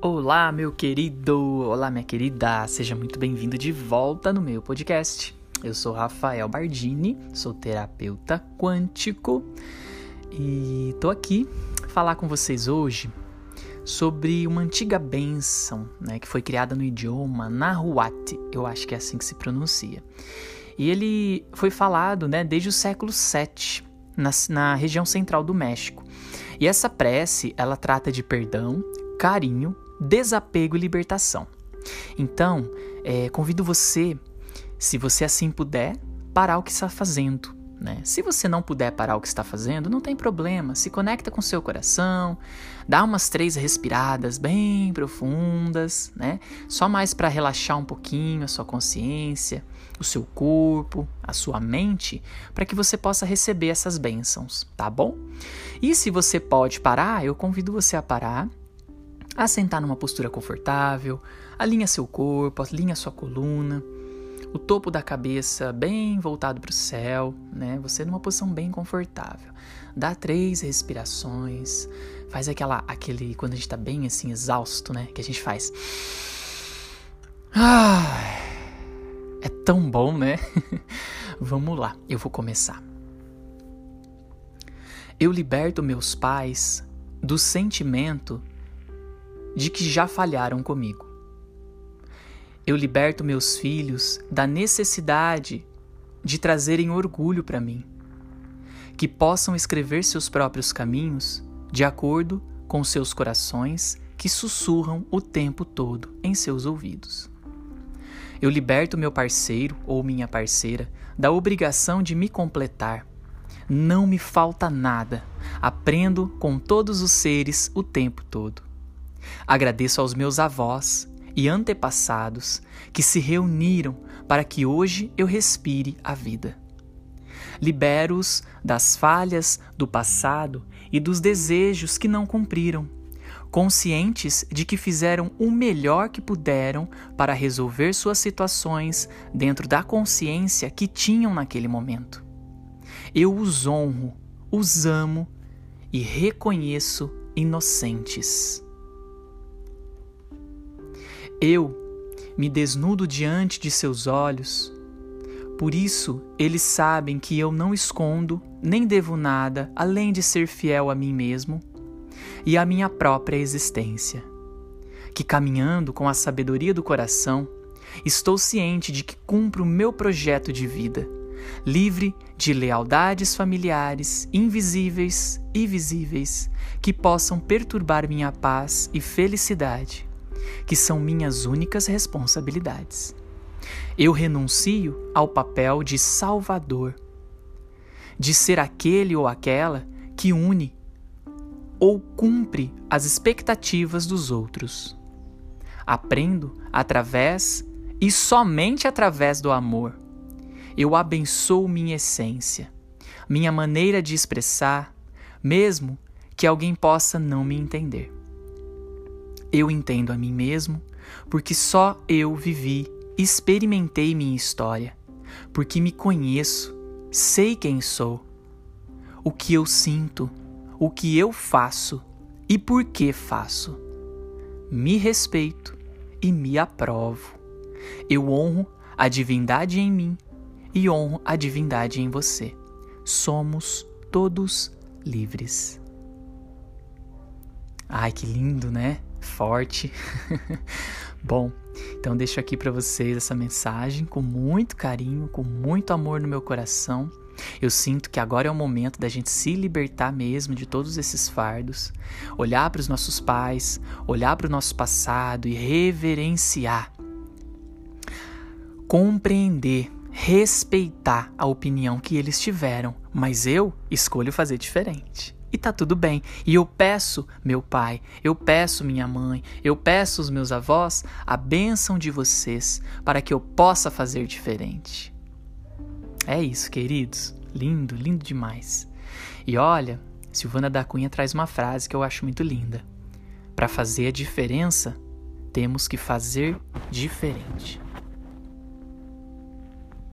Olá, meu querido! Olá, minha querida! Seja muito bem-vindo de volta no meu podcast. Eu sou Rafael Bardini, sou terapeuta quântico e tô aqui falar com vocês hoje sobre uma antiga benção, né, que foi criada no idioma Nahuatl, eu acho que é assim que se pronuncia. E ele foi falado, né, desde o século VII, na, na região central do México. E essa prece, ela trata de perdão, carinho, desapego e libertação. Então, é, convido você, se você assim puder, parar o que está fazendo. Né? Se você não puder parar o que está fazendo, não tem problema. Se conecta com seu coração, dá umas três respiradas bem profundas, né? Só mais para relaxar um pouquinho a sua consciência, o seu corpo, a sua mente, para que você possa receber essas bênçãos, tá bom? E se você pode parar, eu convido você a parar a sentar numa postura confortável, alinha seu corpo, alinha sua coluna, o topo da cabeça bem voltado para o céu, né? Você numa posição bem confortável. Dá três respirações, faz aquela, aquele, quando a gente tá bem assim, exausto, né? Que a gente faz. Ah, é tão bom, né? Vamos lá, eu vou começar. Eu liberto meus pais do sentimento de que já falharam comigo. Eu liberto meus filhos da necessidade de trazerem orgulho para mim, que possam escrever seus próprios caminhos de acordo com seus corações que sussurram o tempo todo em seus ouvidos. Eu liberto meu parceiro ou minha parceira da obrigação de me completar. Não me falta nada. Aprendo com todos os seres o tempo todo. Agradeço aos meus avós e antepassados que se reuniram para que hoje eu respire a vida. Libero-os das falhas do passado e dos desejos que não cumpriram, conscientes de que fizeram o melhor que puderam para resolver suas situações dentro da consciência que tinham naquele momento. Eu os honro, os amo e reconheço inocentes. Eu me desnudo diante de seus olhos. Por isso, eles sabem que eu não escondo nem devo nada além de ser fiel a mim mesmo e à minha própria existência. Que caminhando com a sabedoria do coração, estou ciente de que cumpro o meu projeto de vida, livre de lealdades familiares, invisíveis e visíveis, que possam perturbar minha paz e felicidade que são minhas únicas responsabilidades. Eu renuncio ao papel de salvador, de ser aquele ou aquela que une ou cumpre as expectativas dos outros. Aprendo através e somente através do amor. Eu abençoo minha essência, minha maneira de expressar, mesmo que alguém possa não me entender. Eu entendo a mim mesmo, porque só eu vivi, experimentei minha história, porque me conheço, sei quem sou, o que eu sinto, o que eu faço e por que faço. Me respeito e me aprovo. Eu honro a divindade em mim e honro a divindade em você. Somos todos livres. Ai, que lindo, né? Forte. Bom, então deixo aqui para vocês essa mensagem com muito carinho, com muito amor no meu coração. Eu sinto que agora é o momento da gente se libertar mesmo de todos esses fardos, olhar para os nossos pais, olhar para o nosso passado e reverenciar, compreender, respeitar a opinião que eles tiveram, mas eu escolho fazer diferente e tá tudo bem. E eu peço, meu pai, eu peço minha mãe, eu peço os meus avós a bênção de vocês para que eu possa fazer diferente. É isso, queridos. Lindo, lindo demais. E olha, Silvana da Cunha traz uma frase que eu acho muito linda. Para fazer a diferença, temos que fazer diferente.